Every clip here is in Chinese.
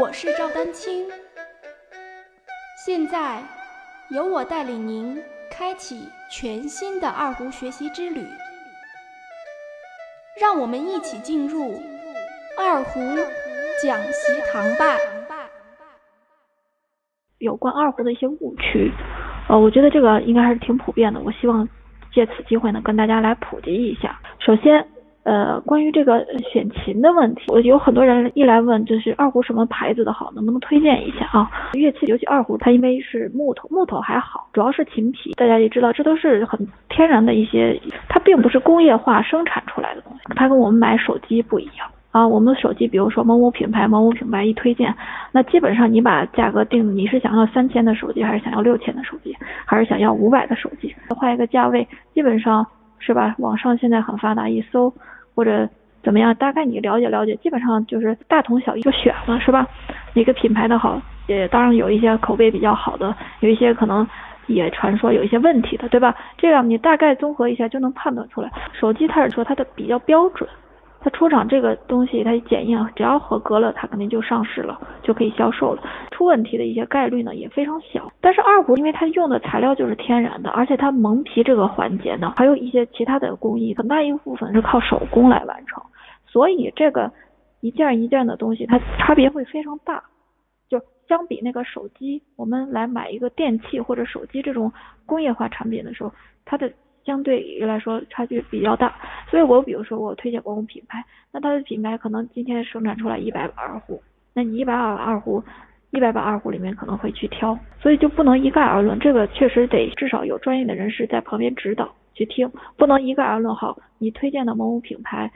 我是赵丹青，现在由我带领您开启全新的二胡学习之旅，让我们一起进入二胡讲习堂吧。有关二胡的一些误区，呃，我觉得这个应该还是挺普遍的。我希望借此机会呢，跟大家来普及一下。首先。呃，关于这个选琴的问题，我有很多人一来问，就是二胡什么牌子的好，能不能推荐一下啊？乐器，尤其二胡，它因为是木头，木头还好，主要是琴皮。大家也知道，这都是很天然的一些，它并不是工业化生产出来的东西。它跟我们买手机不一样啊。我们的手机，比如说某某品牌，某某品牌一推荐，那基本上你把价格定，你是想要三千的手机，还是想要六千的手机，还是想要五百的手机？换一个价位，基本上。是吧？网上现在很发达，一搜或者怎么样，大概你了解了解，基本上就是大同小异就选了，是吧？哪个品牌的好，也当然有一些口碑比较好的，有一些可能也传说有一些问题的，对吧？这样你大概综合一下就能判断出来。手机它是说它的比较标准。它出厂这个东西，它检验只要合格了，它肯定就上市了，就可以销售了。出问题的一些概率呢也非常小。但是二胡因为它用的材料就是天然的，而且它蒙皮这个环节呢，还有一些其他的工艺，很大一部分是靠手工来完成，所以这个一件一件的东西，它差别会非常大。就相比那个手机，我们来买一个电器或者手机这种工业化产品的时候，它的。相对于来说差距比较大，所以我比如说我推荐某种品牌，那它的品牌可能今天生产出来一百把二胡，那你一百把二胡，一百把二胡里面可能会去挑，所以就不能一概而论，这个确实得至少有专业的人士在旁边指导去听，不能一概而论。好，你推荐的某某品牌，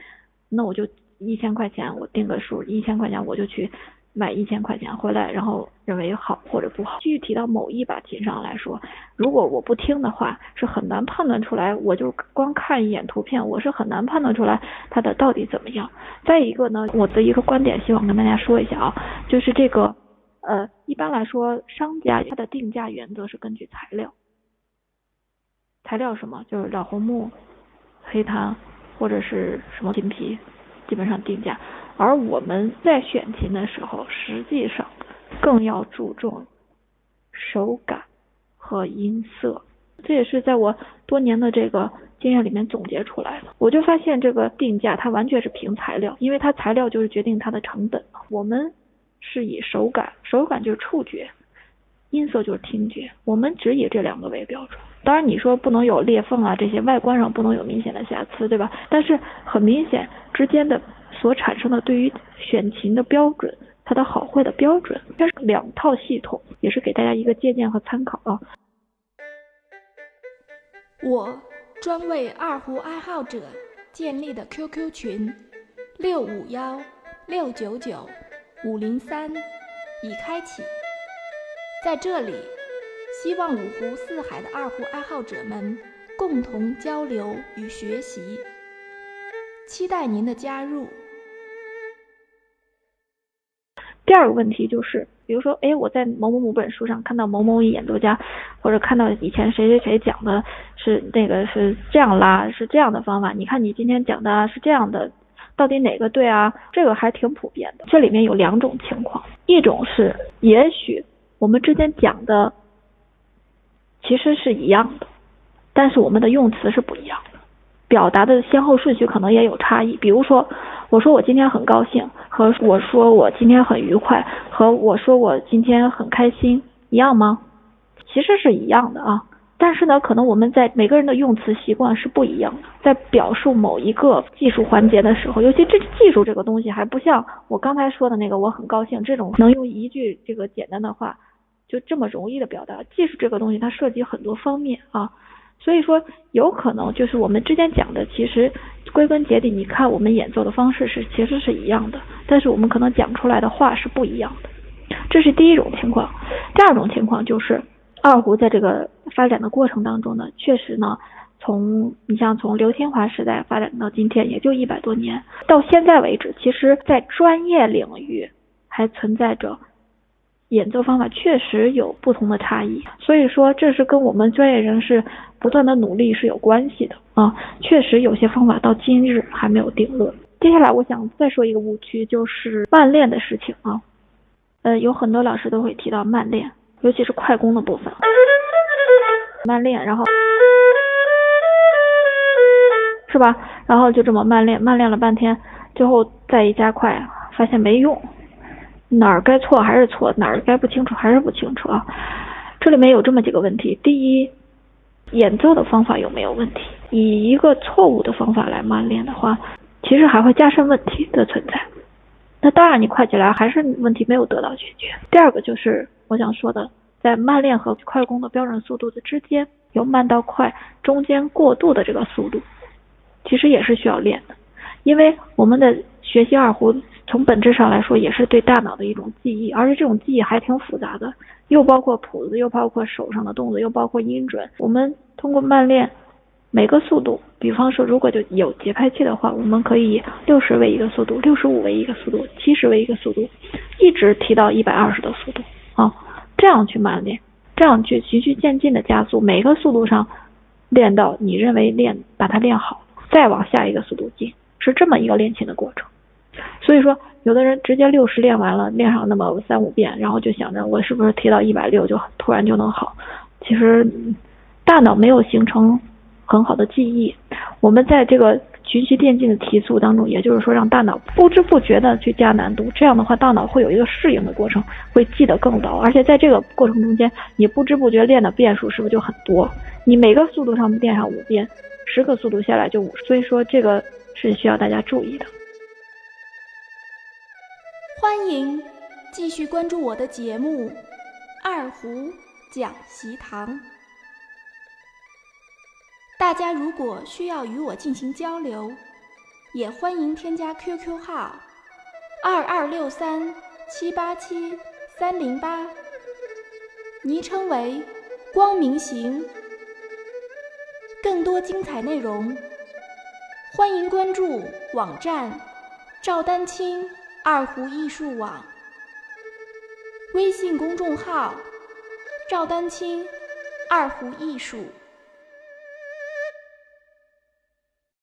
那我就一千块钱我定个数，一千块钱我就去。买一千块钱回来，然后认为好或者不好。具体到某一把琴上来说，如果我不听的话，是很难判断出来。我就光看一眼图片，我是很难判断出来它的到底怎么样。再一个呢，我的一个观点，希望跟大家说一下啊，就是这个呃，一般来说，商家它的定价原则是根据材料，材料什么，就是老红木、黑檀或者是什么金皮，基本上定价。而我们在选琴的时候，实际上更要注重手感和音色，这也是在我多年的这个经验里面总结出来的。我就发现这个定价它完全是凭材料，因为它材料就是决定它的成本。我们是以手感，手感就是触觉，音色就是听觉，我们只以这两个为标准。当然你说不能有裂缝啊，这些外观上不能有明显的瑕疵，对吧？但是很明显之间的。所产生的对于选琴的标准，它的好坏的标准，它是两套系统，也是给大家一个借鉴和参考啊。我专为二胡爱好者建立的 QQ 群六五幺六九九五零三已开启，在这里，希望五湖四海的二胡爱好者们共同交流与学习，期待您的加入。第二个问题就是，比如说，哎，我在某某某本书上看到某某演奏家，或者看到以前谁谁谁讲的是那个是这样拉，是这样的方法。你看你今天讲的是这样的，到底哪个对啊？这个还挺普遍的。这里面有两种情况，一种是也许我们之间讲的其实是一样的，但是我们的用词是不一样的，表达的先后顺序可能也有差异。比如说。我说我今天很高兴，和我说我今天很愉快，和我说我今天很开心一样吗？其实是一样的啊，但是呢，可能我们在每个人的用词习惯是不一样的，在表述某一个技术环节的时候，尤其这技术这个东西还不像我刚才说的那个我很高兴这种能用一句这个简单的话就这么容易的表达。技术这个东西它涉及很多方面啊。所以说，有可能就是我们之间讲的，其实归根结底，你看我们演奏的方式是其实是一样的，但是我们可能讲出来的话是不一样的。这是第一种情况。第二种情况就是，二胡在这个发展的过程当中呢，确实呢，从你像从刘天华时代发展到今天，也就一百多年，到现在为止，其实在专业领域还存在着。演奏方法确实有不同的差异，所以说这是跟我们专业人士不断的努力是有关系的啊。确实有些方法到今日还没有定论。接下来我想再说一个误区，就是慢练的事情啊。呃，有很多老师都会提到慢练，尤其是快攻的部分，慢练，然后是吧？然后就这么慢练，慢练了半天，最后再一加快，发现没用，哪儿该错还是错，哪儿该不清楚还是不清楚啊。这里面有这么几个问题：第一，演奏的方法有没有问题？以一个错误的方法来慢练的话，其实还会加深问题的存在。那当然，你快起来还是问题没有得到解决。第二个就是我想说的，在慢练和快攻的标准速度的之间，由慢到快中间过渡的这个速度，其实也是需要练的，因为我们的学习二胡。从本质上来说，也是对大脑的一种记忆，而且这种记忆还挺复杂的，又包括谱子，又包括手上的动作，又包括音准。我们通过慢练，每个速度，比方说如果就有节拍器的话，我们可以六十为一个速度，六十五为一个速度，七十为一个速度，一直提到一百二十的速度啊，这样去慢练，这样去循序渐进的加速，每个速度上练到你认为练把它练好，再往下一个速度进，是这么一个练琴的过程。所以说，有的人直接六十练完了，练上那么三五遍，然后就想着我是不是提到一百六就突然就能好？其实大脑没有形成很好的记忆。我们在这个循序渐进的提速当中，也就是说让大脑不知不觉的去加难度，这样的话大脑会有一个适应的过程，会记得更牢。而且在这个过程中间，你不知不觉练的遍数是不是就很多？你每个速度上练上五遍，十个速度下来就五。所以说这个是需要大家注意的。欢迎继续关注我的节目《二胡讲习堂》。大家如果需要与我进行交流，也欢迎添加 QQ 号二二六三七八七三零八，昵称为“光明行”。更多精彩内容，欢迎关注网站赵丹青。二胡艺术网微信公众号：赵丹青二胡艺术。